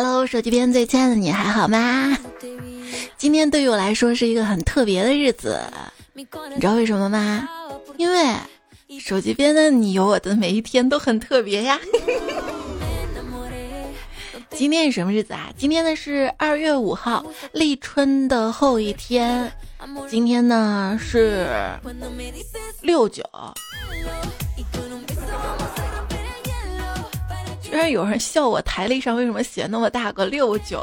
Hello，手机边最亲爱的你还好吗？今天对于我来说是一个很特别的日子，你知道为什么吗？因为手机边的你有我的每一天都很特别呀。今天是什么日子啊？今天呢是二月五号，立春的后一天。今天呢是六九。居然有人笑我台历上为什么写那么大个六九？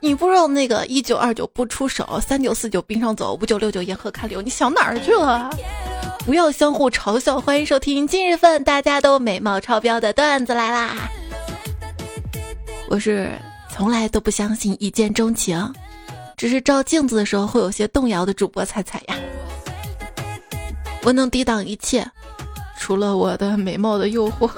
你不知道那个一九二九不出手，三九四九冰上走，五九六九沿河看柳，你想哪儿去了？不要相互嘲笑。欢迎收听今日份大家都美貌超标的段子来啦！我是从来都不相信一见钟情，只是照镜子的时候会有些动摇的主播彩彩呀。我能抵挡一切，除了我的美貌的诱惑。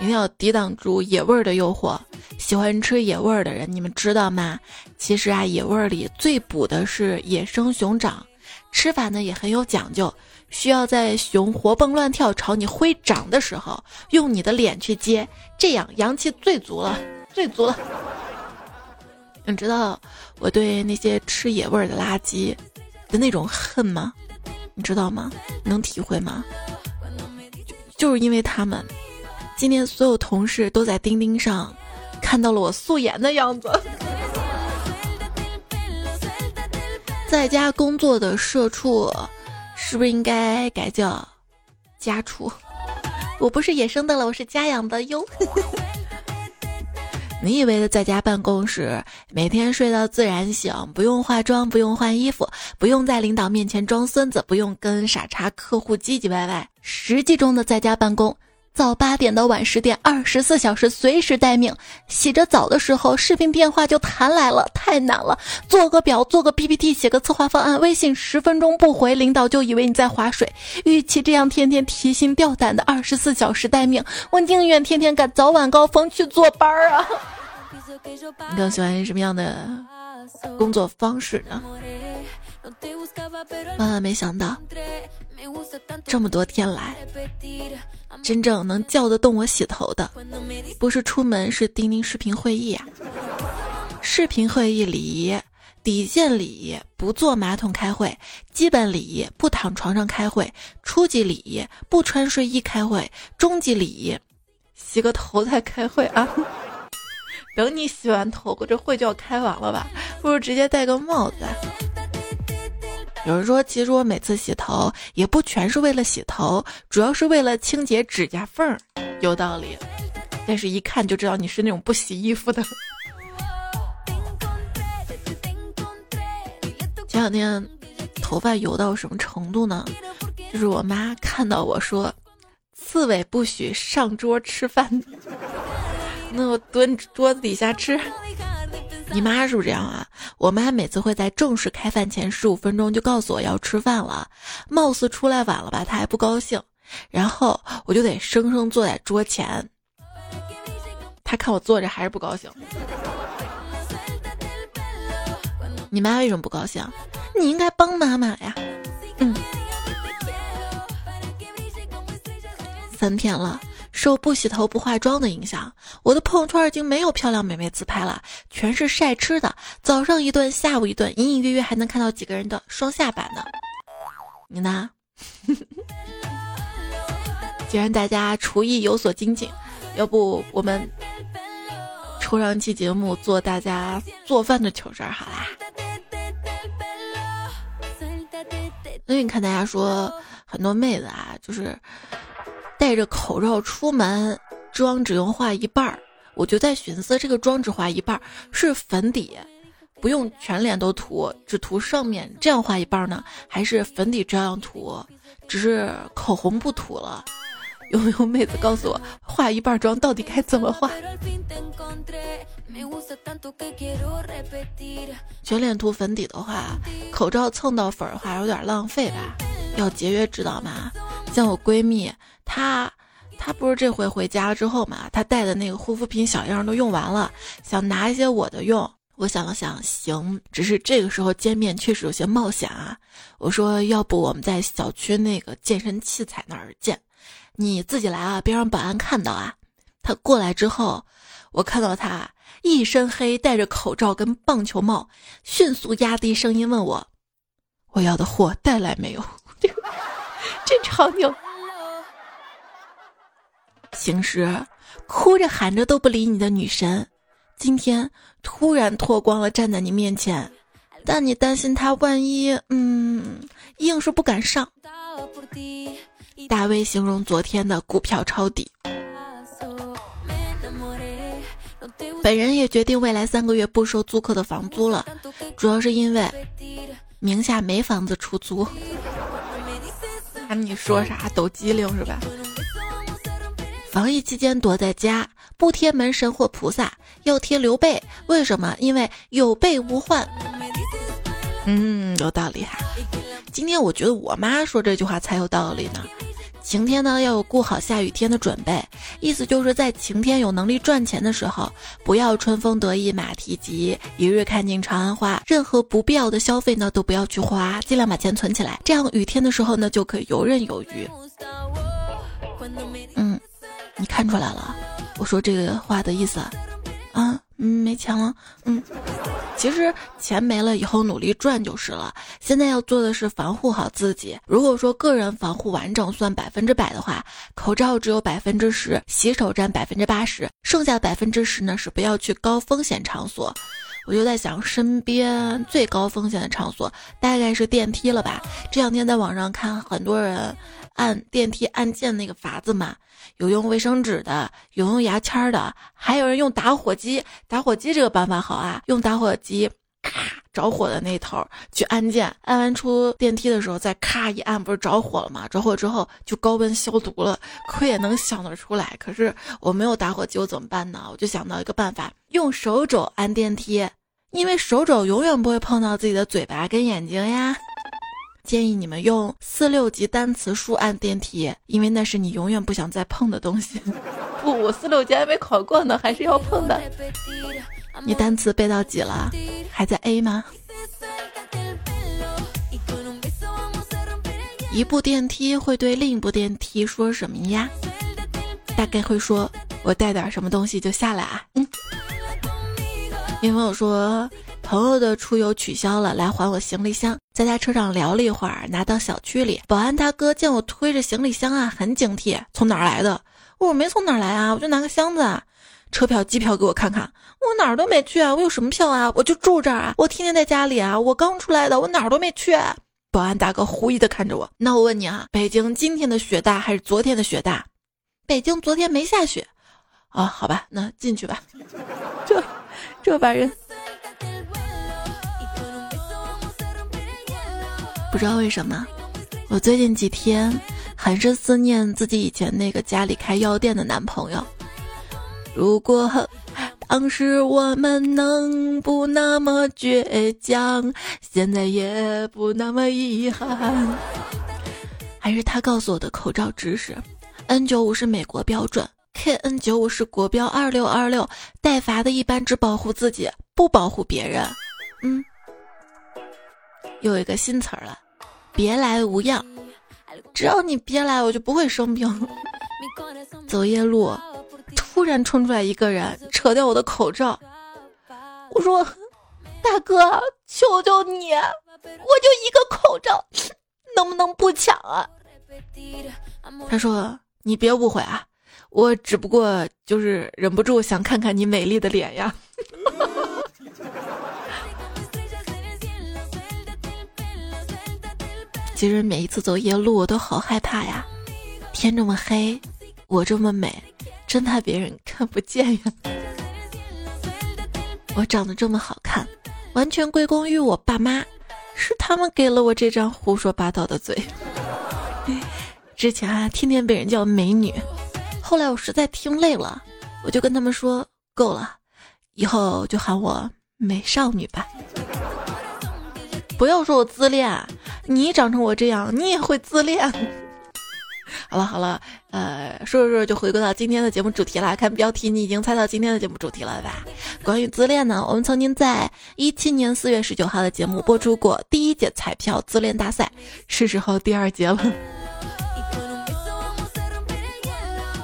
一定要抵挡住野味儿的诱惑。喜欢吃野味儿的人，你们知道吗？其实啊，野味儿里最补的是野生熊掌。吃法呢也很有讲究，需要在熊活蹦乱跳朝你挥掌的时候，用你的脸去接，这样阳气最足了，最足了。你知道我对那些吃野味儿的垃圾的那种恨吗？你知道吗？能体会吗？就是因为他们。今天所有同事都在钉钉上看到了我素颜的样子。在家工作的社畜是不是应该改叫家畜？我不是野生的了，我是家养的哟。你以为的在家办公室每天睡到自然醒，不用化妆，不用换衣服，不用在领导面前装孙子，不用跟傻叉客户唧唧歪歪。实际中的在家办公。早八点到晚十点，二十四小时随时待命。洗着澡的时候，视频电话就弹来了，太难了。做个表，做个 PPT，写个策划方案，微信十分钟不回，领导就以为你在划水。与其这样天天提心吊胆的二十四小时待命，我宁愿天天赶早晚高峰去坐班儿啊！你更喜欢什么样的工作方式呢？万万没想到，这么多天来。真正能叫得动我洗头的，不是出门，是钉钉视频会议啊！视频会议礼仪，底线礼仪，不坐马桶开会；基本礼仪，不躺床上开会；初级礼仪，不穿睡衣开会；中级礼仪，洗个头再开会啊！等你洗完头，这会就要开完了吧？不如直接戴个帽子。有人说，其实我每次洗头也不全是为了洗头，主要是为了清洁指甲缝儿，有道理。但是，一看就知道你是那种不洗衣服的。前两天头发油到什么程度呢？就是我妈看到我说：“刺猬不许上桌吃饭。”那我蹲桌子底下吃。你妈是不是这样啊？我妈每次会在正式开饭前十五分钟就告诉我要吃饭了，貌似出来晚了吧，她还不高兴，然后我就得生生坐在桌前。她看我坐着还是不高兴。你妈为什么不高兴？你应该帮妈妈呀。嗯。三天了。受不洗头不化妆的影响，我的朋友圈已经没有漂亮美眉自拍了，全是晒吃的。早上一顿，下午一顿，隐隐约约还能看到几个人的双下巴呢。你呢？既然大家厨艺有所精进，要不我们抽上期节目做大家做饭的糗事儿好啦。所以你看，大家说很多妹子啊，就是。戴着口罩出门，妆只用画一半儿，我就在寻思，这个妆只画一半儿是粉底，不用全脸都涂，只涂上面，这样画一半呢？还是粉底照样涂，只是口红不涂了？有没有妹子告诉我，画一半妆到底该怎么画？全脸涂粉底的话，口罩蹭到粉儿的话有点浪费吧？要节约，知道吗？像我闺蜜。他，他不是这回回家了之后嘛，他带的那个护肤品小样都用完了，想拿一些我的用。我想了想，行，只是这个时候见面确实有些冒险啊。我说，要不我们在小区那个健身器材那儿见，你自己来啊，别让保安看到啊。他过来之后，我看到他一身黑，戴着口罩跟棒球帽，迅速压低声音问我：“我要的货带来没有？” 这场景，平时哭着喊着都不理你的女神，今天突然脱光了站在你面前，但你担心她万一……嗯，硬是不敢上。大卫形容昨天的股票抄底。本人也决定未来三个月不收租客的房租了，主要是因为名下没房子出租。看你说啥抖机灵是吧？防疫期间躲在家，不贴门神或菩萨，要贴刘备。为什么？因为有备无患。嗯，有道理哈。今天我觉得我妈说这句话才有道理呢。晴天呢要有顾好下雨天的准备，意思就是在晴天有能力赚钱的时候，不要春风得意马蹄疾，一日看尽长安花。任何不必要的消费呢都不要去花，尽量把钱存起来，这样雨天的时候呢就可以游刃有余。嗯，你看出来了，我说这个话的意思啊。嗯，没钱了。嗯，其实钱没了以后努力赚就是了。现在要做的是防护好自己。如果说个人防护完整算百分之百的话，口罩只有百分之十，洗手占百分之八十，剩下百分之十呢是不要去高风险场所。我就在想，身边最高风险的场所大概是电梯了吧？这两天在网上看很多人按电梯按键那个法子嘛。有用卫生纸的，有用牙签儿的，还有人用打火机。打火机这个办法好啊，用打火机咔着火的那头去按键，按完出电梯的时候再咔一按，不是着火了吗？着火之后就高温消毒了。亏也能想得出来，可是我没有打火机，我怎么办呢？我就想到一个办法，用手肘按电梯，因为手肘永远不会碰到自己的嘴巴跟眼睛呀。建议你们用四六级单词书按电梯，因为那是你永远不想再碰的东西。不，我四六级还没考过呢，还是要碰的。你单词背到几了？还在 A 吗？一部电梯会对另一部电梯说什么呀？大概会说：“我带点什么东西就下来啊。”嗯。因为我说。朋友的出游取消了，来还我行李箱。在他车上聊了一会儿，拿到小区里，保安大哥见我推着行李箱啊，很警惕。从哪儿来的？我没从哪儿来啊，我就拿个箱子。啊。车票、机票给我看看，我哪儿都没去啊，我有什么票啊？我就住这儿啊，我天天在家里啊，我刚出来的，我哪儿都没去。保安大哥狐疑的看着我，那我问你啊，北京今天的雪大还是昨天的雪大？北京昨天没下雪。啊，好吧，那进去吧。这，这把人。不知道为什么，我最近几天很是思念自己以前那个家里开药店的男朋友。如果当时我们能不那么倔强，现在也不那么遗憾。还是他告诉我的口罩知识：N 九五是美国标准，KN 九五是国标二六二六。带罚的一般只保护自己，不保护别人。嗯。又一个新词儿了，别来无恙。只要你别来，我就不会生病。走夜路，突然冲出来一个人，扯掉我的口罩。我说：“大哥，求求你，我就一个口罩，能不能不抢啊？”他说：“你别误会啊，我只不过就是忍不住想看看你美丽的脸呀。”其实每一次走夜路，我都好害怕呀。天这么黑，我这么美，真怕别人看不见呀。我长得这么好看，完全归功于我爸妈，是他们给了我这张胡说八道的嘴。之前啊，天天被人叫美女，后来我实在听累了，我就跟他们说够了，以后就喊我美少女吧。不要说我自恋。你长成我这样，你也会自恋。好了好了，呃，说着说着就回归到今天的节目主题了。看标题，你已经猜到今天的节目主题了吧？关于自恋呢，我们曾经在一七年四月十九号的节目播出过第一届彩票自恋大赛，是时候第二节了。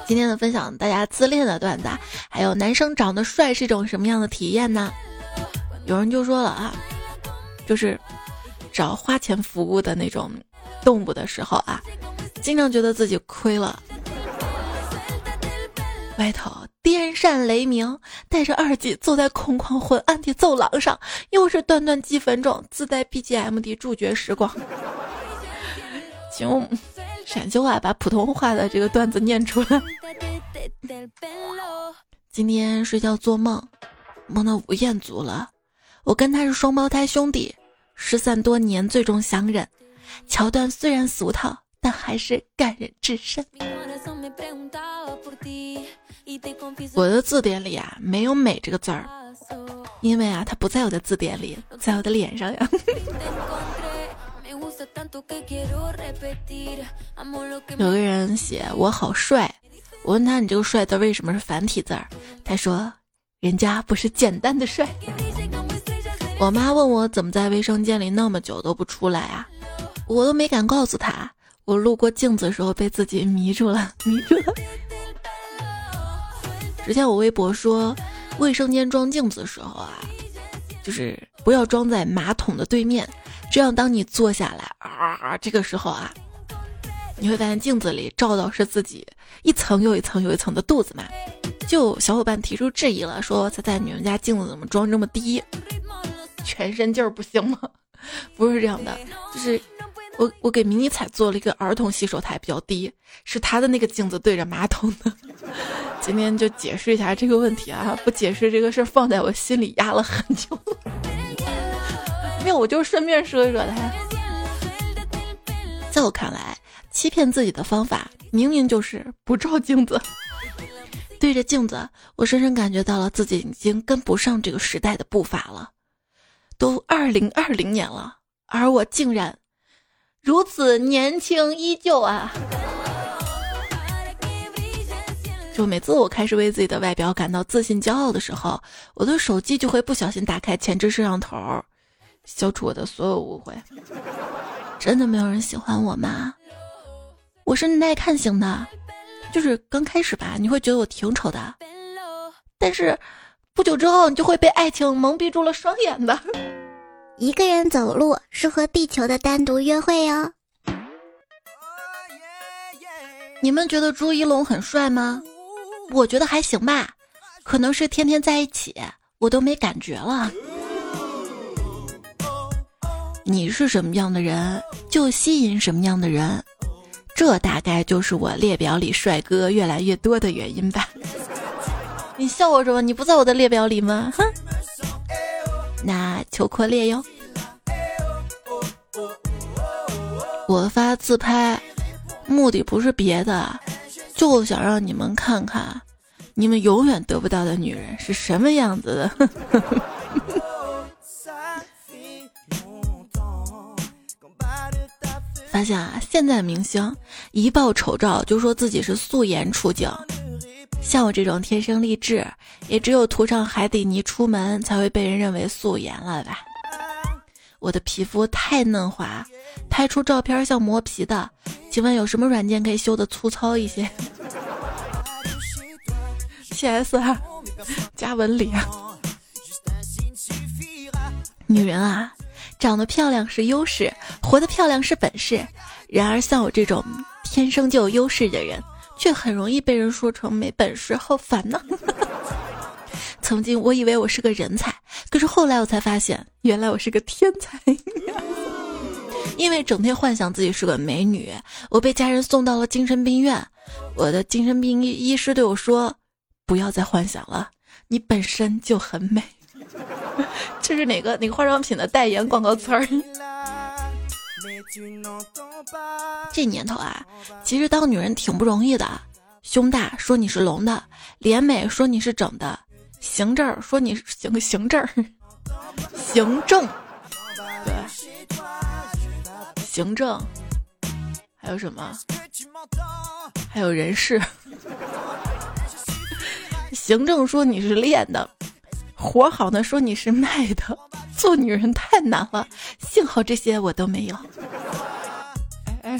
今天的分享，大家自恋的段子，还有男生长得帅是一种什么样的体验呢？有人就说了啊，就是找花钱服务的那种动物的时候啊，经常觉得自己亏了。外头电闪雷鸣，带着耳机坐在空旷昏暗的走廊上，又是短短几分钟，自带 BGM 的主角时光。请用陕西话把普通话的这个段子念出来。今天睡觉做梦，梦到吴彦祖了。我跟他是双胞胎兄弟，失散多年，最终相认。桥段虽然俗套，但还是感人至深。我的字典里啊，没有“美”这个字儿，因为啊，它不在我的字典里，在我的脸上呀。有个人写我好帅，我问他你这个帅字为什么是繁体字儿？他说人家不是简单的帅。我妈问我怎么在卫生间里那么久都不出来啊？我都没敢告诉她，我路过镜子的时候被自己迷住了，迷住了。之前我微博说，卫生间装镜子的时候啊，就是不要装在马桶的对面。这样，当你坐下来啊，这个时候啊，你会发现镜子里照到是自己一层又一层又一层的肚子嘛。就小伙伴提出质疑了，说：“猜猜你们家镜子怎么装这么低？全身劲儿不行吗？” 不是这样的，就是我我给迷你彩做了一个儿童洗手台，比较低，是他的那个镜子对着马桶的。今天就解释一下这个问题啊，不解释这个事儿放在我心里压了很久。没有我就顺便说一说他，在我看来，欺骗自己的方法明明就是不照镜子。对着镜子，我深深感觉到了自己已经跟不上这个时代的步伐了。都二零二零年了，而我竟然如此年轻依旧啊！就每次我开始为自己的外表感到自信骄傲的时候，我的手机就会不小心打开前置摄像头。消除我的所有误会，真的没有人喜欢我吗？我是耐看型的，就是刚开始吧，你会觉得我挺丑的，但是不久之后，你就会被爱情蒙蔽住了双眼的。一个人走路是和地球的单独约会哟。你们觉得朱一龙很帅吗？我觉得还行吧，可能是天天在一起，我都没感觉了。你是什么样的人，就吸引什么样的人，这大概就是我列表里帅哥越来越多的原因吧。你笑我什么？你不在我的列表里吗？哼，那求扩列哟。我发自拍，目的不是别的，就想让你们看看，你们永远得不到的女人是什么样子的。发现啊，现在明星一爆丑照就说自己是素颜出镜，像我这种天生丽质，也只有涂上海底泥出门才会被人认为素颜了吧？我的皮肤太嫩滑，拍出照片像磨皮的，请问有什么软件可以修的粗糙一些？P.S. 啊，加纹理，女人啊。长得漂亮是优势，活得漂亮是本事。然而，像我这种天生就有优势的人，却很容易被人说成没本事，好烦呐！曾经我以为我是个人才，可是后来我才发现，原来我是个天才。因为整天幻想自己是个美女，我被家人送到了精神病院。我的精神病医医师对我说：“不要再幻想了，你本身就很美。”这是哪个哪个化妆品的代言广告词儿？这年头啊，其实当女人挺不容易的。胸大说你是隆的，脸美说你是整的，行正说你是行行正，行政对，行政还有什么？还有人事。行政说你是练的。活好呢，说你是卖的，做女人太难了，幸好这些我都没有。哎哎，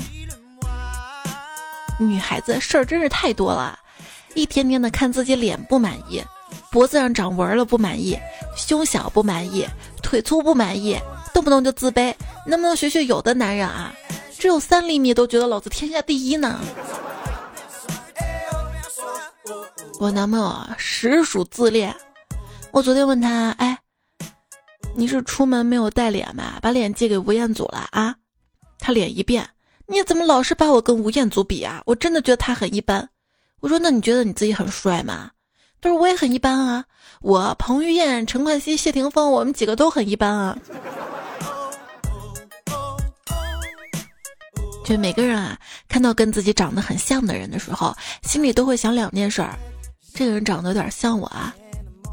女孩子事儿真是太多了，一天天的看自己脸不满意，脖子上长纹了不满意，胸小不满意，腿粗不满意，动不动就自卑。能不能学学有的男人啊，只有三厘米都觉得老子天下第一呢？我男朋友啊，实属自恋。我昨天问他，哎，你是出门没有带脸吧？把脸借给吴彦祖了啊？他脸一变，你怎么老是把我跟吴彦祖比啊？我真的觉得他很一般。我说，那你觉得你自己很帅吗？他说我也很一般啊。我彭于晏、陈冠希、谢霆锋，我们几个都很一般啊。就每个人啊，看到跟自己长得很像的人的时候，心里都会想两件事儿：这个人长得有点像我啊，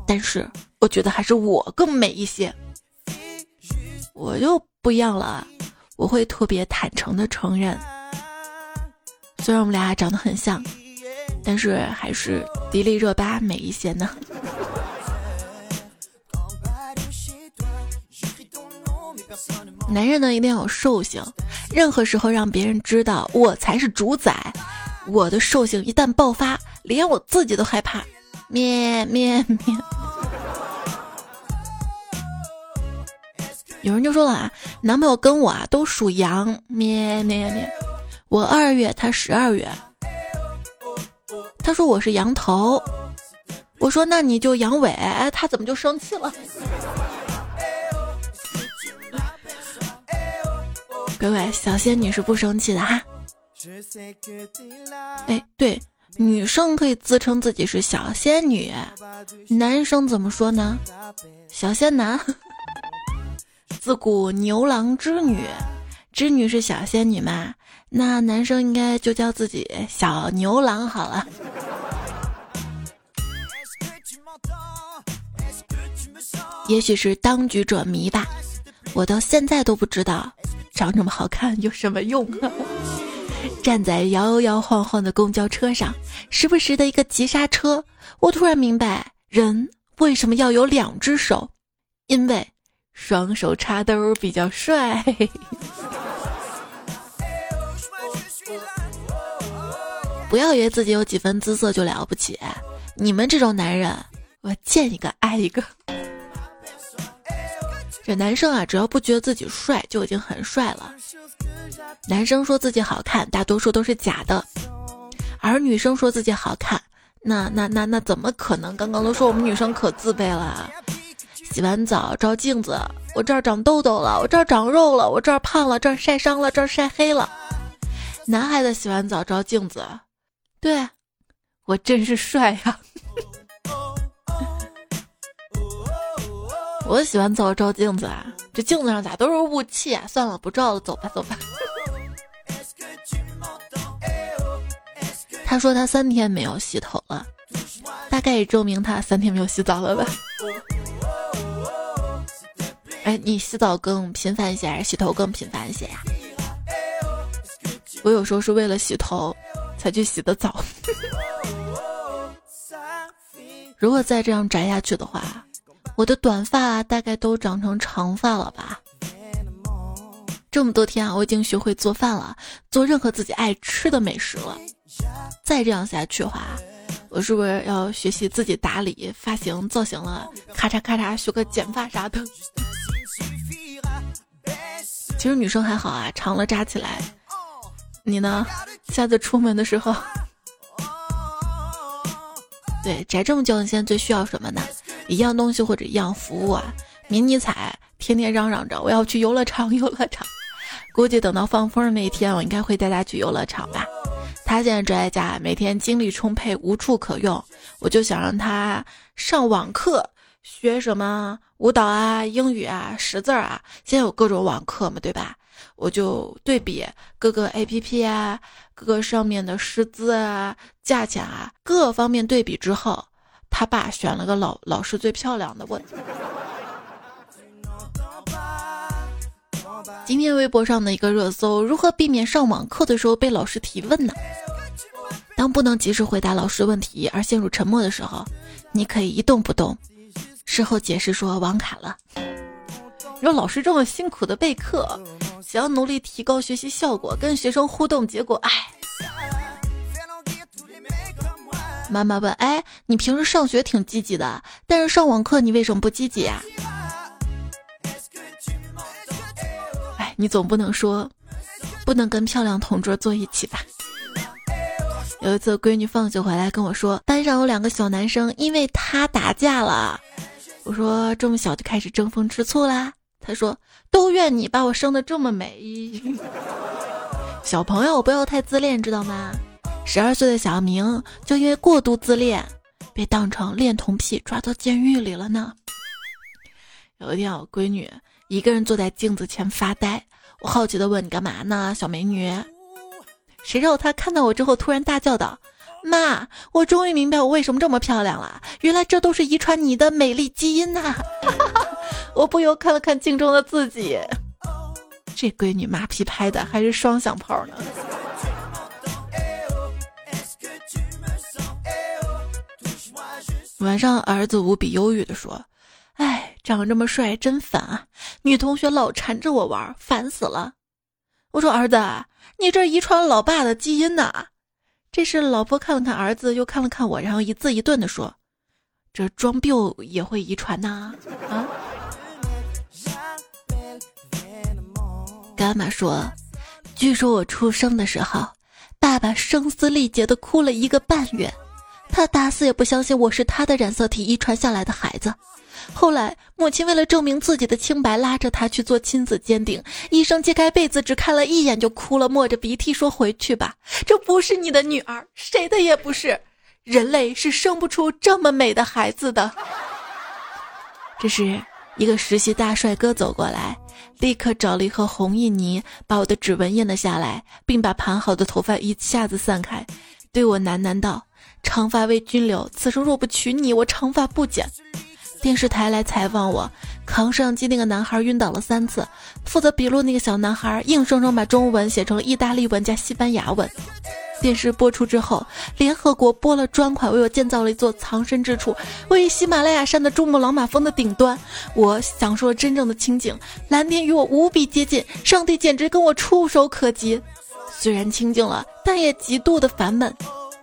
但是我觉得还是我更美一些。我就不一样了，我会特别坦诚的承认，虽然我们俩长得很像，但是还是迪丽热巴美一些呢。男人呢，一定要有兽性。任何时候让别人知道我才是主宰，我的兽性一旦爆发，连我自己都害怕。咩咩咩。有人就说了啊，男朋友跟我啊都属羊。咩咩咩。我二月，他十二月。他说我是羊头，我说那你就羊尾。哎，他怎么就生气了？各位小仙女是不生气的哈。哎，对，女生可以自称自己是小仙女，男生怎么说呢？小仙男。自古牛郎织女，织女是小仙女嘛？那男生应该就叫自己小牛郎好了。也许是当局者迷吧，我到现在都不知道。长这么好看有什么用啊？站在摇摇晃晃的公交车上，时不时的一个急刹车，我突然明白人为什么要有两只手，因为双手插兜比较帅。不要以为自己有几分姿色就了不起，你们这种男人，我见一个爱一个。这男生啊，只要不觉得自己帅，就已经很帅了。男生说自己好看，大多数都是假的；而女生说自己好看，那那那那怎么可能？刚刚都说我们女生可自卑了。洗完澡照镜子，我这儿长痘痘了，我这儿长肉了，我这儿胖了，这儿晒伤了，这儿晒黑了。男孩子洗完澡照镜子，对我真是帅呀。我洗完澡照镜子啊，这镜子上咋都是雾气啊？算了，不照了，走吧，走吧。他说他三天没有洗头了，大概也证明他三天没有洗澡了吧？哎，你洗澡更频繁一些，还是洗头更频繁一些呀？我有时候是为了洗头才去洗的澡。如果再这样宅下去的话。我的短发大概都长成长发了吧？这么多天啊，我已经学会做饭了，做任何自己爱吃的美食了。再这样下去的话，我是不是要学习自己打理发型造型了？咔嚓咔嚓，学个剪发啥的。其实女生还好啊，长了扎起来。你呢？下次出门的时候，对，宅这么久，你现在最需要什么呢？一样东西或者一样服务啊，迷你彩天天嚷嚷着我要去游乐场，游乐场。估计等到放风的那一天，我应该会带他去游乐场吧。他现在宅在家，每天精力充沛，无处可用。我就想让他上网课，学什么舞蹈啊、英语啊、识字啊。现在有各种网课嘛，对吧？我就对比各个 A P P 啊，各个上面的师资啊、价钱啊，各方面对比之后。他爸选了个老老师最漂亮的我。今天微博上的一个热搜：如何避免上网课的时候被老师提问呢？当不能及时回答老师问题而陷入沉默的时候，你可以一动不动，事后解释说网卡了。说老师这么辛苦的备课，想要努力提高学习效果，跟学生互动，结果唉。妈妈问：“哎，你平时上学挺积极的，但是上网课你为什么不积极啊？”哎，你总不能说不能跟漂亮同桌坐一起吧？有一次，闺女放学回来跟我说，班上有两个小男生因为她打架了。我说：“这么小就开始争风吃醋啦？”他说：“都怨你把我生的这么美。”小朋友不要太自恋，知道吗？十二岁的小明就因为过度自恋，被当成恋童癖抓到监狱里了呢。有一天，我闺女一个人坐在镜子前发呆，我好奇的问：“你干嘛呢，小美女？”谁知道她看到我之后，突然大叫道：“妈，我终于明白我为什么这么漂亮了！原来这都是遗传你的美丽基因呐！” 我不由看了看镜中的自己。这闺女马屁拍的还是双响炮呢。晚上，儿子无比忧郁的说：“哎，长这么帅真烦啊！女同学老缠着我玩，烦死了。”我说：“儿子，你这遗传老爸的基因呐。”这时，老婆看了看儿子，又看了看我，然后一字一顿的说：“这装逼也会遗传呐？”啊。干妈说：“据说我出生的时候，爸爸声嘶力竭的哭了一个半月，他打死也不相信我是他的染色体遗传下来的孩子。后来，母亲为了证明自己的清白，拉着他去做亲子鉴定。医生揭开被子，只看了一眼就哭了，抹着鼻涕说：‘回去吧，这不是你的女儿，谁的也不是。人类是生不出这么美的孩子的。’这时一个实习大帅哥走过来。”立刻找了一盒红印泥，把我的指纹印了下来，并把盘好的头发一下子散开，对我喃喃道：“长发为君留，此生若不娶你，我长发不剪。”电视台来采访我，扛摄像机那个男孩晕倒了三次，负责笔录那个小男孩硬生生把中文写成了意大利文加西班牙文。电视播出之后，联合国拨了专款为我建造了一座藏身之处，位于喜马拉雅山的珠穆朗玛峰的顶端。我享受了真正的清静，蓝天与我无比接近，上帝简直跟我触手可及。虽然清静了，但也极度的烦闷。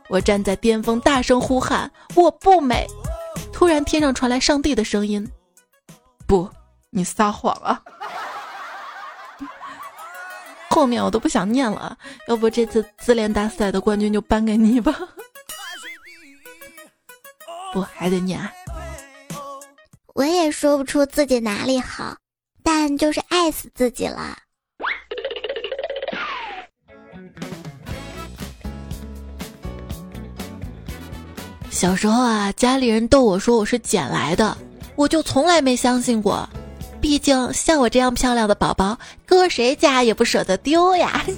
我站在巅峰，大声呼喊：“我不美！”突然，天上传来上帝的声音：“不，你撒谎啊！” 后面我都不想念了，要不这次自恋大赛的冠军就颁给你吧。不，还得念。我也说不出自己哪里好，但就是爱死自己了。小时候啊，家里人逗我说我是捡来的，我就从来没相信过。毕竟像我这样漂亮的宝宝，搁谁家也不舍得丢呀。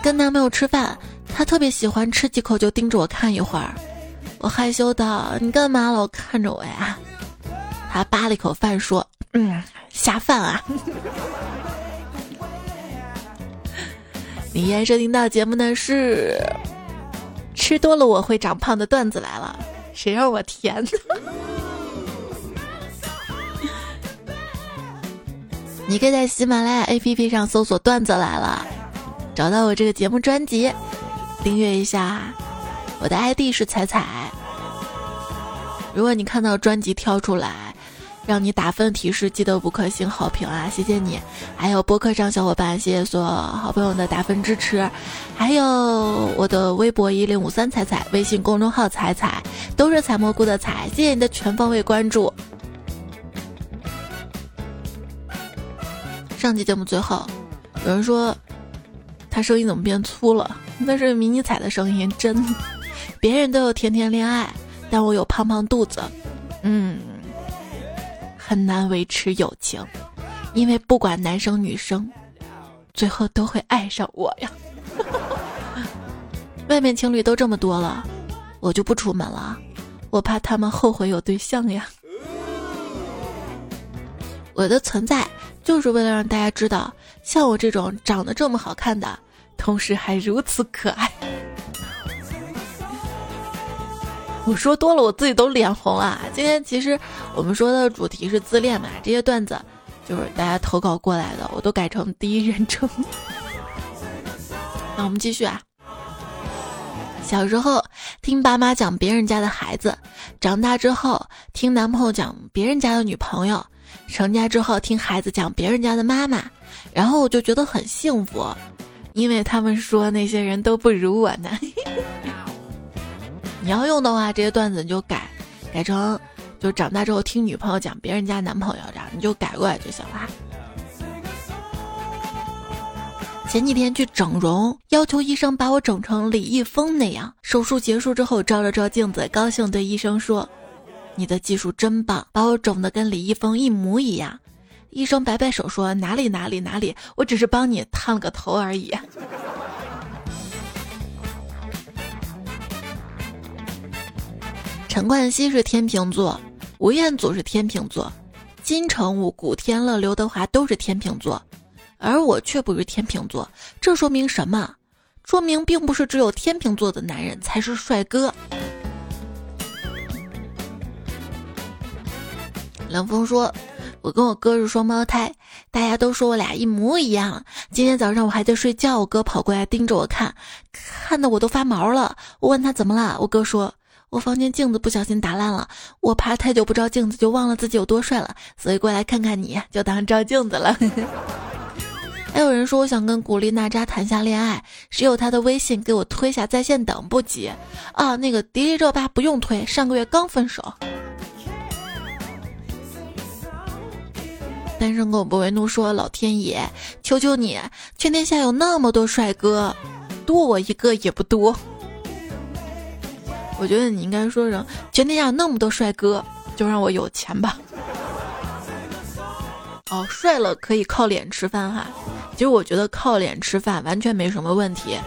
跟男朋友吃饭，他特别喜欢吃几口就盯着我看一会儿，我害羞道：“你干嘛老看着我呀？”他扒了一口饭说：“嗯，下饭啊。”你现在收听到节目呢是吃多了我会长胖的段子来了，谁让我甜呢？你可以在喜马拉雅 APP 上搜索“段子来了”，找到我这个节目专辑，订阅一下。我的 ID 是彩彩。如果你看到专辑跳出来，让你打分提示，记得五颗星好评啊，谢谢你。还有播客上小伙伴，谢谢所有好朋友的打分支持。还有我的微博一零五三彩彩，微信公众号彩彩，都是采蘑菇的采，谢谢你的全方位关注。上期节目最后，有人说他声音怎么变粗了？那是迷你彩的声音，真。别人都有甜甜恋爱，但我有胖胖肚子，嗯，很难维持友情，因为不管男生女生，最后都会爱上我呀。外面情侣都这么多了，我就不出门了，我怕他们后悔有对象呀。我的存在。就是为了让大家知道，像我这种长得这么好看的，同时还如此可爱。我说多了，我自己都脸红了。今天其实我们说的主题是自恋嘛，这些段子就是大家投稿过来的，我都改成第一人称。那我们继续啊。小时候听爸妈讲别人家的孩子，长大之后听男朋友讲别人家的女朋友，成家之后听孩子讲别人家的妈妈，然后我就觉得很幸福，因为他们说那些人都不如我呢。你要用的话，这些段子你就改，改成就长大之后听女朋友讲别人家男朋友这样，你就改过来就行了。前几天去整容，要求医生把我整成李易峰那样。手术结束之后，照了照镜子，高兴对医生说：“你的技术真棒，把我整的跟李易峰一模一样。”医生摆摆手说：“哪里哪里哪里，我只是帮你烫了个头而已。”陈冠希是天秤座，吴彦祖是天秤座，金城武、古天乐、刘德华都是天秤座。而我却不是天秤座，这说明什么？说明并不是只有天秤座的男人才是帅哥。冷风说：“我跟我哥是双胞胎，大家都说我俩一模一样。今天早上我还在睡觉，我哥跑过来盯着我看，看得我都发毛了。我问他怎么了，我哥说我房间镜子不小心打烂了，我怕太久不照镜子就忘了自己有多帅了，所以过来看看你就当照镜子了。”还有人说我想跟古力娜扎谈下恋爱，谁有她的微信给我推下在线等不急啊？那个迪丽热巴不用推，上个月刚分手。单身狗不为怒说：“老天爷，求求你，全天下有那么多帅哥，多我一个也不多。”我觉得你应该说声：“全天下那么多帅哥，就让我有钱吧。”哦，帅了可以靠脸吃饭哈。其实我觉得靠脸吃饭完全没什么问题，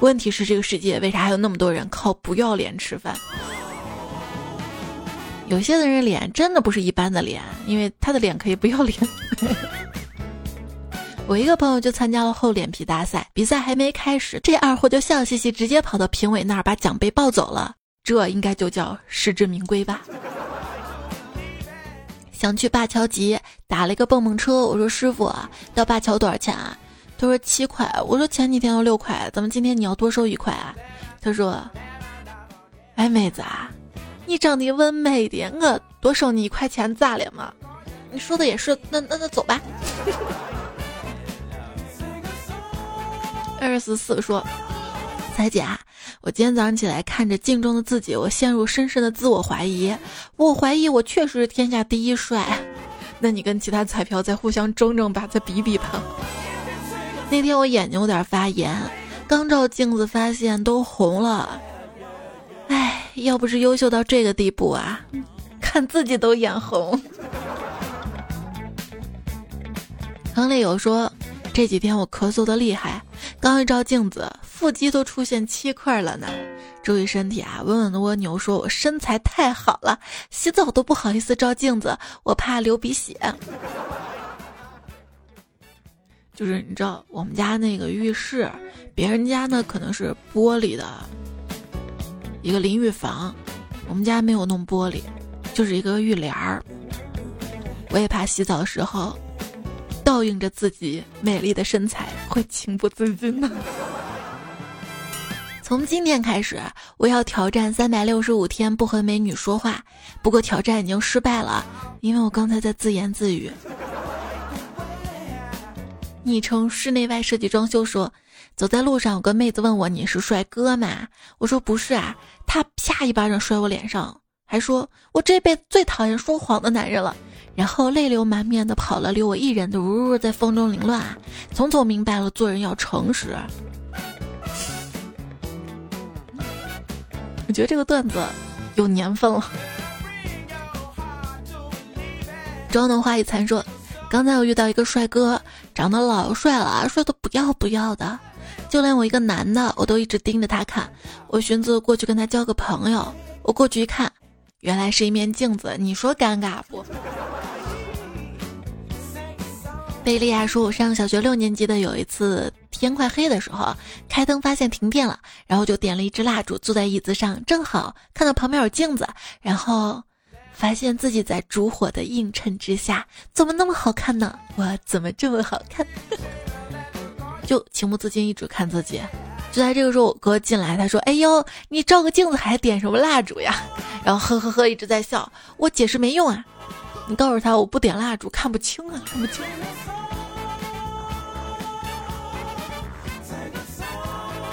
问题是这个世界为啥还有那么多人靠不要脸吃饭？有些的人脸真的不是一般的脸，因为他的脸可以不要脸。我一个朋友就参加了厚脸皮大赛，比赛还没开始，这二货就笑嘻嘻直接跑到评委那儿把奖杯抱走了，这应该就叫实至名归吧。想去灞桥集，打了一个蹦蹦车。我说师傅，到灞桥多少钱啊？他说七块。我说前几天都六块，怎么今天你要多收一块啊？他说，哎妹子啊，你长得温美的，我多收你一块钱咋了嘛？你说的也是，那那那走吧。二十四说，彩姐。我今天早上起来看着镜中的自己，我陷入深深的自我怀疑。我怀疑我确实是天下第一帅。那你跟其他彩票再互相争争吧，再比比吧。那天我眼睛有点发炎，刚照镜子发现都红了。哎，要不是优秀到这个地步啊，看自己都眼红。亨利友说。这几天我咳嗽的厉害，刚一照镜子，腹肌都出现七块了呢。注意身体啊，稳稳的蜗牛说：“我身材太好了，洗澡都不好意思照镜子，我怕流鼻血。”就是你知道，我们家那个浴室，别人家呢可能是玻璃的一个淋浴房，我们家没有弄玻璃，就是一个浴帘儿。我也怕洗澡的时候。倒映着自己美丽的身材，会情不自禁的。从今天开始，我要挑战三百六十五天不和美女说话。不过挑战已经失败了，因为我刚才在自言自语。昵称室内外设计装修说，走在路上有个妹子问我你是帅哥吗？我说不是啊，她啪一巴掌摔我脸上，还说我这辈子最讨厌说谎的男人了。然后泪流满面的跑了，留我一人的呜呜在风中凌乱。从此我明白了，做人要诚实。我觉得这个段子有年份了。妆能花一餐说，刚才我遇到一个帅哥，长得老帅了，帅的不要不要的，就连我一个男的，我都一直盯着他看。我寻思过去跟他交个朋友，我过去一看，原来是一面镜子，你说尴尬不？贝利亚说：“我上小学六年级的有一次天快黑的时候，开灯发现停电了，然后就点了一支蜡烛，坐在椅子上，正好看到旁边有镜子，然后发现自己在烛火的映衬之下，怎么那么好看呢？我怎么这么好看？就情不自禁一直看自己，就在这个时候，我哥进来，他说：“哎呦，你照个镜子还点什么蜡烛呀？”然后呵呵呵一直在笑。我解释没用啊，你告诉他我不点蜡烛看不清啊，看不清。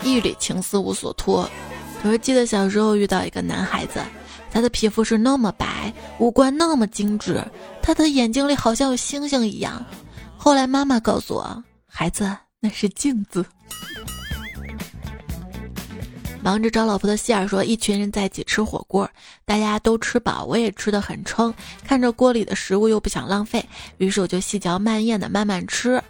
一缕情丝无所托。我记得小时候遇到一个男孩子，他的皮肤是那么白，五官那么精致，他的眼睛里好像有星星一样。后来妈妈告诉我，孩子那是镜子。忙着找老婆的希尔说，一群人在一起吃火锅，大家都吃饱，我也吃得很撑，看着锅里的食物又不想浪费，于是我就细嚼慢咽的慢慢吃。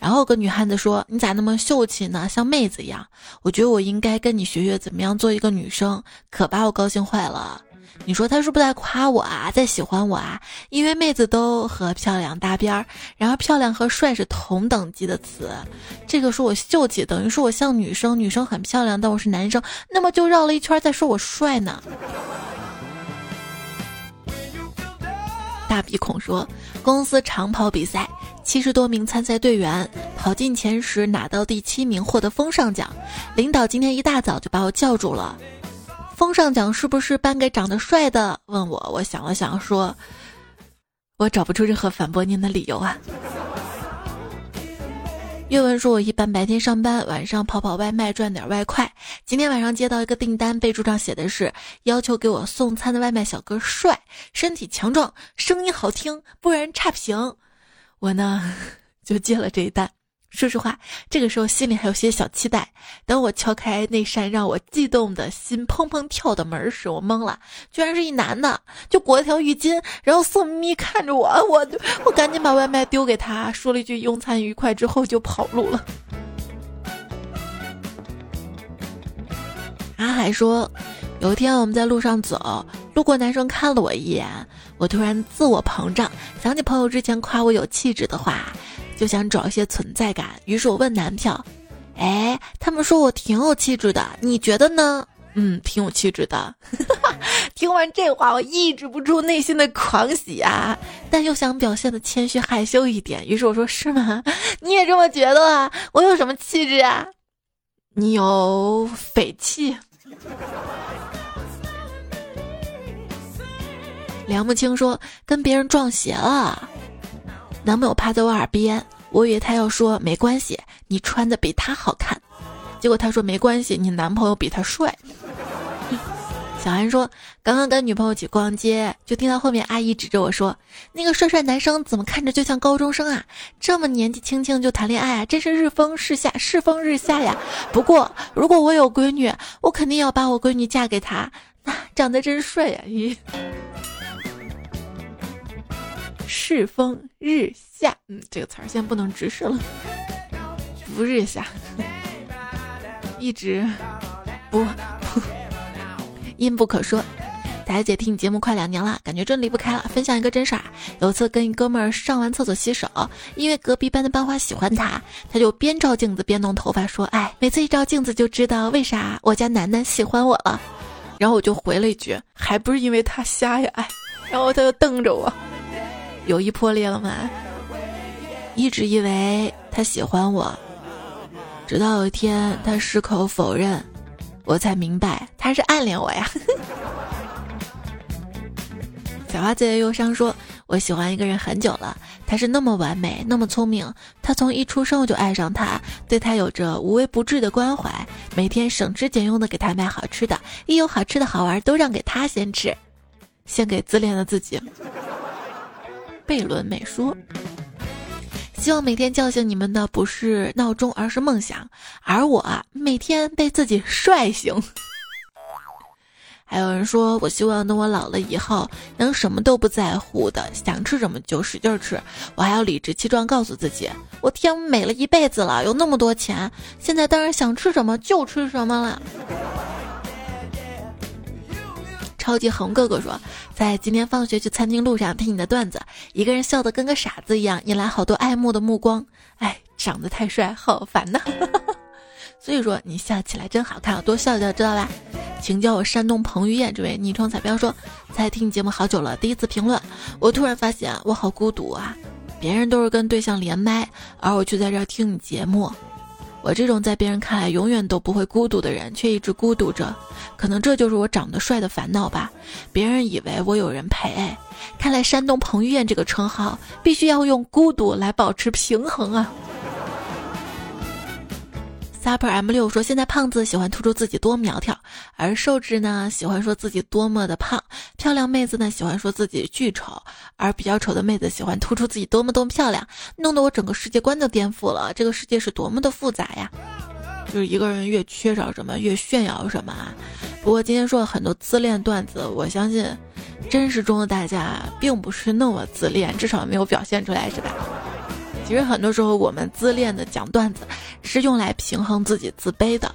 然后个女汉子说：“你咋那么秀气呢？像妹子一样。”我觉得我应该跟你学学怎么样做一个女生，可把我高兴坏了。你说他是不是在夸我啊，在喜欢我啊？因为妹子都和漂亮搭边儿，然而漂亮和帅是同等级的词。这个说我秀气，等于说我像女生，女生很漂亮，但我是男生，那么就绕了一圈再说我帅呢？大鼻孔说，公司长跑比赛。七十多名参赛队员跑进前十，拿到第七名，获得风尚奖。领导今天一大早就把我叫住了，风尚奖是不是颁给长得帅的？问我，我想了想，说：“我找不出任何反驳您的理由啊。”岳文说：“我一般白天上班，晚上跑跑外卖赚点外快。今天晚上接到一个订单，备注上写的是要求给我送餐的外卖小哥帅，身体强壮，声音好听，不然差评。”我呢，就接了这一单。说实话，这个时候心里还有些小期待。等我敲开那扇让我激动的心砰砰跳的门时，我懵了，居然是一男的，就裹了条浴巾，然后色眯眯看着我。我我赶紧把外卖丢给他，说了一句“用餐愉快”之后就跑路了。阿海说，有一天我们在路上走，路过男生看了我一眼。我突然自我膨胀，想起朋友之前夸我有气质的话，就想找一些存在感。于是我问男票：“哎，他们说我挺有气质的，你觉得呢？”“嗯，挺有气质的。”听完这话，我抑制不住内心的狂喜啊，但又想表现的谦虚害羞一点。于是我说：“是吗？你也这么觉得啊？我有什么气质啊？你有匪气。”梁木青说：“跟别人撞鞋了，男朋友趴在我耳边，我以为他要说没关系，你穿的比他好看，结果他说没关系，你男朋友比他帅。”小安说：“刚刚跟女朋友一起逛街，就听到后面阿姨指着我说：‘那个帅帅男生怎么看着就像高中生啊？这么年纪轻轻就谈恋爱啊，真是日风日下，世风日下呀！’不过如果我有闺女，我肯定要把我闺女嫁给他，长得真帅呀！咦。”世风日下，嗯，这个词儿现在不能直视了。不日下，一直不 阴不可说。大姐听你节目快两年了，感觉真离不开了。分享一个真事儿，有次跟一哥们儿上完厕所洗手，因为隔壁班的班花喜欢他，他就边照镜子边弄头发，说：“哎，每次一照镜子就知道为啥我家楠楠喜欢我了。”然后我就回了一句：“还不是因为他瞎呀！”哎，然后他就瞪着我。友谊破裂了吗？一直以为他喜欢我，直到有一天他矢口否认，我才明白他是暗恋我呀。小花最忧伤说：“我喜欢一个人很久了，他是那么完美，那么聪明。他从一出生我就爱上他，对他有着无微不至的关怀，每天省吃俭用的给他买好吃的，一有好吃的好玩都让给他先吃，献给自恋的自己。”贝伦美说：“希望每天叫醒你们的不是闹钟，而是梦想。而我每天被自己帅醒。”还有人说：“我希望等我老了以后，能什么都不在乎的，想吃什么就使劲吃。我还要理直气壮告诉自己，我天美了一辈子了，有那么多钱，现在当然想吃什么就吃什么了。”超级红哥哥说，在今天放学去餐厅路上听你的段子，一个人笑得跟个傻子一样，引来好多爱慕的目光。哎，长得太帅，好烦呐！所以说你笑起来真好看，多笑笑，知道吧？请叫我山东彭于晏。这位昵称彩标说，在听你节目好久了，第一次评论，我突然发现我好孤独啊！别人都是跟对象连麦，而我却在这听你节目，我这种在别人看来永远都不会孤独的人，却一直孤独着，可能这就是我长得帅的烦恼吧。别人以为我有人陪，看来山东彭于晏这个称号必须要用孤独来保持平衡啊。Super M 六说：“现在胖子喜欢突出自己多苗条，而瘦子呢喜欢说自己多么的胖。漂亮妹子呢喜欢说自己巨丑，而比较丑的妹子喜欢突出自己多么多么漂亮，弄得我整个世界观都颠覆了。这个世界是多么的复杂呀！就是一个人越缺少什么，越炫耀什么啊。不过今天说了很多自恋段子，我相信真实中的大家并不是那么自恋，至少没有表现出来，是吧？”其实很多时候，我们自恋的讲段子是用来平衡自己自卑的。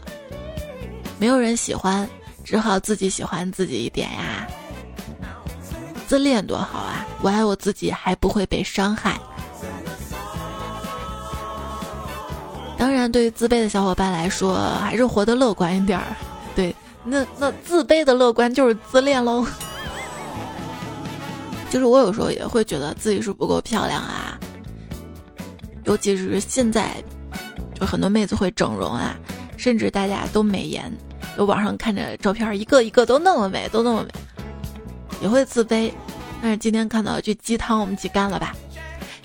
没有人喜欢，只好自己喜欢自己一点呀。自恋多好啊！我爱我自己，还不会被伤害。当然，对于自卑的小伙伴来说，还是活得乐观一点儿。对，那那自卑的乐观就是自恋喽。就是我有时候也会觉得自己是不够漂亮啊。尤其是现在，就很多妹子会整容啊，甚至大家都美颜，有网上看着照片，一个一个都那么美，都那么美，也会自卑。但是今天看到一句鸡汤，我们一起干了吧。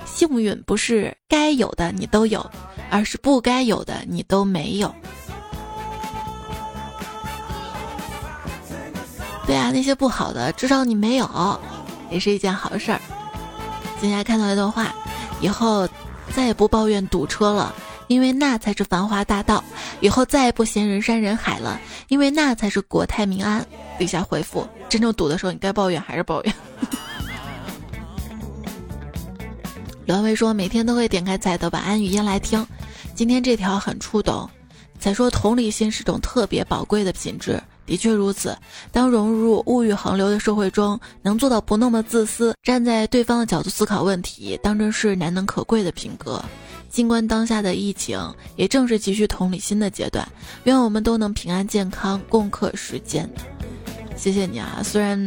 幸运不是该有的你都有，而是不该有的你都没有。对啊，那些不好的，至少你没有，也是一件好事儿。今天看到一段话，以后。再也不抱怨堵车了，因为那才是繁华大道。以后再也不嫌人山人海了，因为那才是国泰民安。底下回复：真正堵的时候，你该抱怨还是抱怨？栾威说，每天都会点开彩的晚安语音来听。今天这条很触动。彩说，同理心是种特别宝贵的品质。的确如此，当融入物欲横流的社会中，能做到不那么自私，站在对方的角度思考问题，当真是难能可贵的品格。尽管当下的疫情也正是急需同理心的阶段，愿我们都能平安健康，共克时艰。谢谢你啊！虽然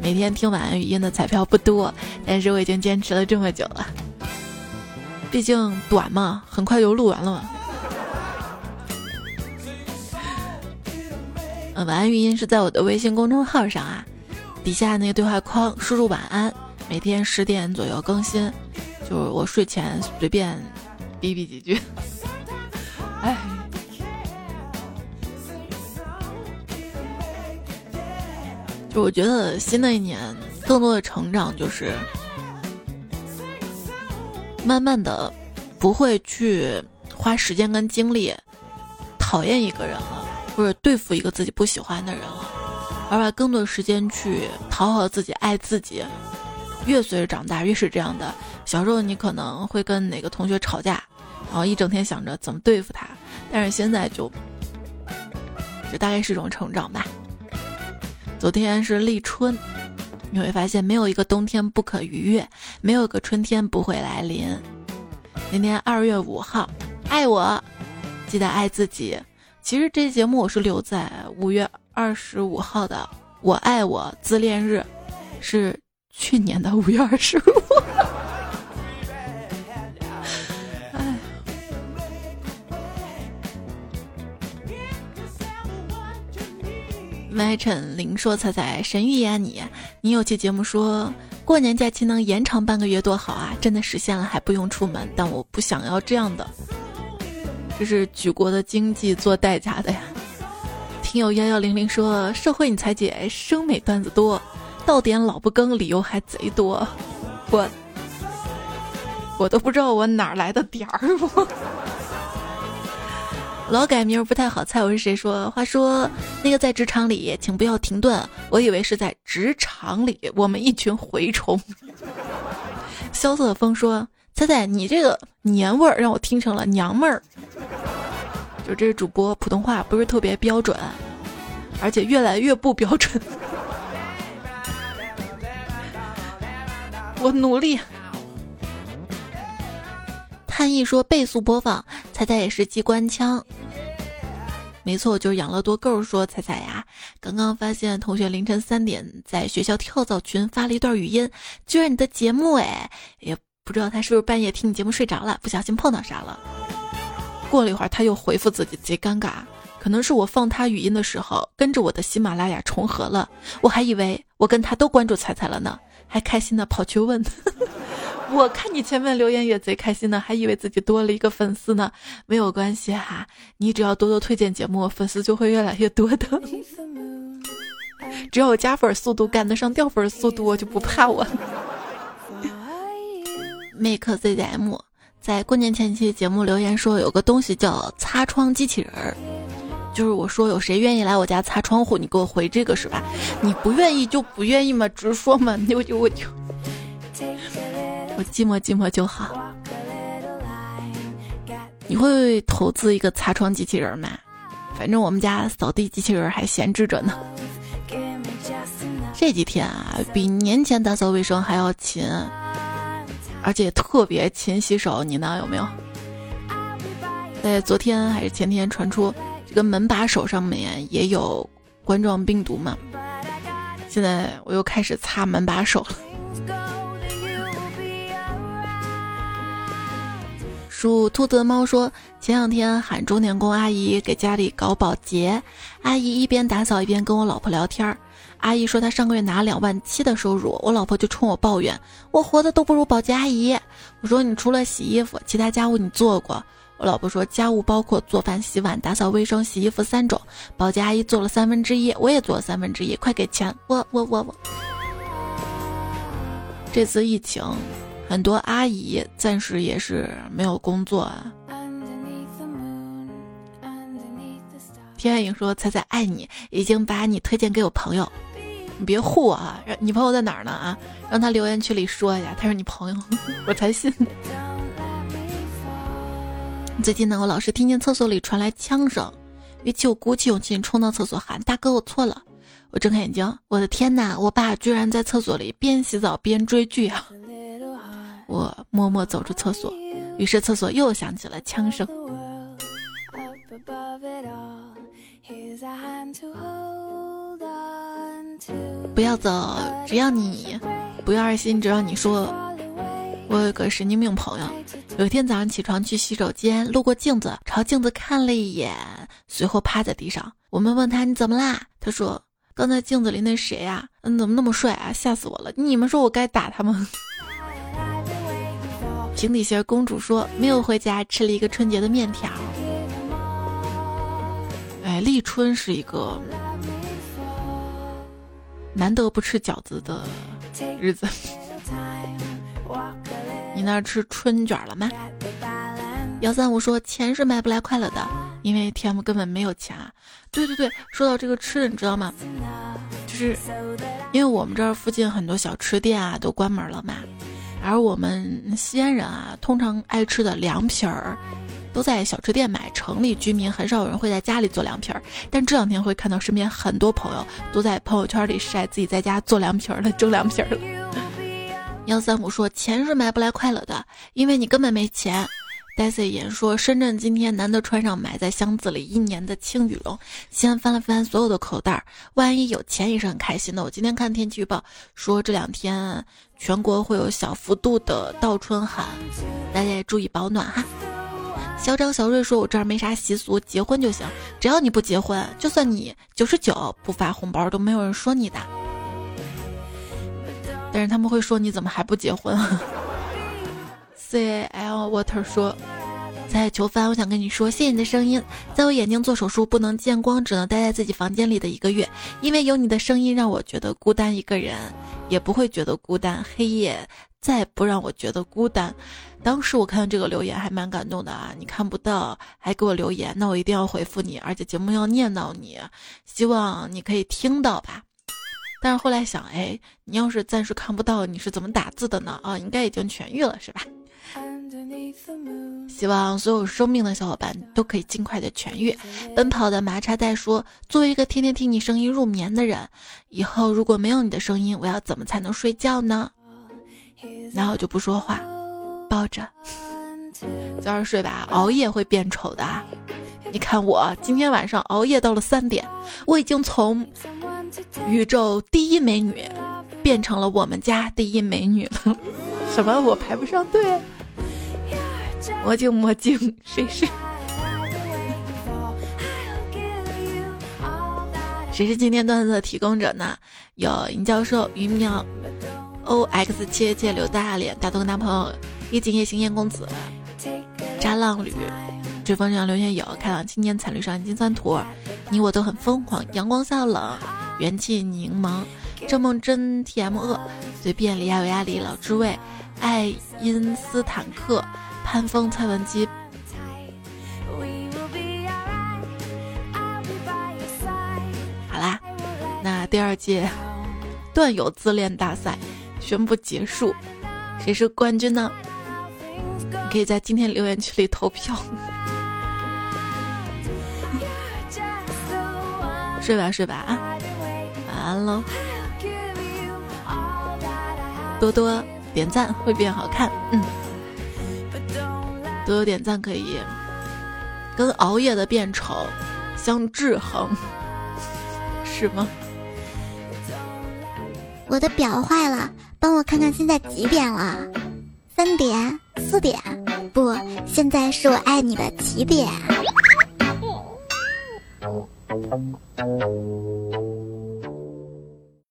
每天听晚安语音的彩票不多，但是我已经坚持了这么久了。毕竟短嘛，很快就录完了嘛。晚安语音是在我的微信公众号上啊，底下那个对话框输入晚安，每天十点左右更新，就是我睡前随便逼逼几句。哎，就我觉得新的一年更多的成长就是慢慢的不会去花时间跟精力讨厌一个人了。或者对付一个自己不喜欢的人了，而把更多时间去讨好自己、爱自己。越随着长大，越是这样的。小时候你可能会跟哪个同学吵架，然后一整天想着怎么对付他，但是现在就，就大概是一种成长吧。昨天是立春，你会发现没有一个冬天不可逾越，没有一个春天不会来临。今天二月五号，爱我，记得爱自己。其实这节目我是留在五月二十五号的，我爱我自恋日，是去年的五月二十五。哎，麦陈林说：“彩彩神预言你，你有期节目说过年假期能延长半个月多好啊，真的实现了还不用出门，但我不想要这样的。”这是举国的经济做代价的呀！听友幺幺零零说：“社会你才姐生美段子多，到点老不更，理由还贼多。”我我都不知道我哪来的点儿。我 老改名不太好猜我是谁。说话说那个在职场里，请不要停顿。我以为是在职场里，我们一群蛔虫。萧瑟风说。猜猜你这个年味儿让我听成了娘们儿，就这个主播普通话不是特别标准，而且越来越不标准。我努力。探一说倍速播放，猜猜也是机关枪。没错，就是养乐多够说猜猜呀。刚刚发现同学凌晨三点在学校跳蚤群发了一段语音，居然你的节目哎也。不知道他是不是半夜听你节目睡着了，不小心碰到啥了？过了一会儿，他又回复自己，贼尴尬。可能是我放他语音的时候，跟着我的喜马拉雅重合了，我还以为我跟他都关注彩彩了呢，还开心的跑去问。我看你前面留言也贼开心呢，还以为自己多了一个粉丝呢。没有关系哈，你只要多多推荐节目，粉丝就会越来越多的。只要我加粉速度赶得上掉粉速度，我就不怕我。Make ZM 在过年前期节目留言说有个东西叫擦窗机器人儿。就是我说有谁愿意来我家擦窗户，你给我回这个是吧？你不愿意就不愿意嘛，直说嘛，我就我就我寂寞寂寞就好。你会投资一个擦窗机器人吗？反正我们家扫地机器人还闲置着呢。这几天啊，比年前打扫卫生还要勤，而且特别勤洗手。你呢？有没有？在昨天还是前天传出？这个门把手上面也有冠状病毒嘛？现在我又开始擦门把手了。属兔子的猫说，前两天喊钟点工阿姨给家里搞保洁，阿姨一边打扫一边跟我老婆聊天儿。阿姨说她上个月拿两万七的收入，我老婆就冲我抱怨，我活的都不如保洁阿姨。我说你除了洗衣服，其他家务你做过？我老婆说，家务包括做饭、洗碗、打扫卫生、洗衣服三种，保洁阿姨做了三分之一，我也做了三分之一，快给钱！我我我我。这次疫情，很多阿姨暂时也是没有工作啊。天爱影说：“彩彩爱你，已经把你推荐给我朋友，你别护我啊！你朋友在哪儿呢啊？让他留言区里说一下，他是你朋友，我才信。”最近呢，我老是听见厕所里传来枪声，于是我鼓起勇气冲到厕所喊：“大哥，我错了！”我睁开眼睛，我的天哪，我爸居然在厕所里边洗澡边追剧啊！我默默走出厕所，于是厕所又响起了枪声。不要走，只要你不要二心，只要你说。我有个神经病朋友，有一天早上起床去洗手间，路过镜子，朝镜子看了一眼，随后趴在地上。我们问他你怎么啦？他说刚才镜子里那谁呀？嗯，怎么那么帅啊？吓死我了！你们说我该打他吗？平底鞋公主说没有回家，吃了一个春节的面条。哎，立春是一个难得不吃饺子的日子。你那吃春卷了吗？幺三五说钱是买不来快乐的，因为 T M 根本没有钱啊。对对对，说到这个吃的，你知道吗？就是因为我们这儿附近很多小吃店啊都关门了嘛，而我们西安人啊，通常爱吃的凉皮儿都在小吃店买，城里居民很少有人会在家里做凉皮儿。但这两天会看到身边很多朋友都在朋友圈里晒自己在家做凉皮儿的，蒸凉皮儿了。幺三五说：“钱是买不来快乐的，因为你根本没钱。” Daisy 言说：“深圳今天难得穿上埋在箱子里一年的轻羽绒。”先翻了翻所有的口袋，万一有钱也是很开心的。我今天看天气预报说这两天全国会有小幅度的倒春寒，大家也注意保暖哈。小张小瑞说：“我这儿没啥习俗，结婚就行，只要你不结婚，就算你九十九不发红包都没有人说你的。”但是他们会说你怎么还不结婚？C L Water 说，在求番，我想跟你说，谢谢你的声音，在我眼睛做手术不能见光，只能待在自己房间里的一个月，因为有你的声音让我觉得孤单一个人，也不会觉得孤单，黑夜再不让我觉得孤单。当时我看到这个留言还蛮感动的啊，你看不到还给我留言，那我一定要回复你，而且节目要念到你，希望你可以听到吧。但是后来想，哎，你要是暂时看不到，你是怎么打字的呢？啊，应该已经痊愈了，是吧？希望所有生病的小伙伴都可以尽快的痊愈。奔跑的麻叉袋说：“作为一个天天听你声音入眠的人，以后如果没有你的声音，我要怎么才能睡觉呢？”然后就不说话，抱着。早点睡吧，熬夜会变丑的。你看我今天晚上熬夜到了三点，我已经从宇宙第一美女变成了我们家第一美女了。什么？我排不上队？魔镜魔镜，谁是？谁是今天段子的提供者呢？有尹教授、于淼、O X 切切、刘大脸、大头跟男朋友、一景夜行、燕公子、扎浪旅、追风上刘天友、开朗青年、彩绿上金酸图、你我都很疯狂、阳光笑冷、元气柠檬、郑梦真、T M 恶、随便李亚维亚里、老知味、爱因斯坦克、潘峰、蔡文姬。好啦那第二届段友自恋大赛宣布结束，谁是冠军呢？你可以在今天留言区里投票。睡吧睡吧啊，晚安喽！多多点赞会变好看，嗯，多多点赞可以跟熬夜的变丑相制衡，是吗？我的表坏了，帮我看看现在几点了？三点、四点？不，现在是我爱你的起点。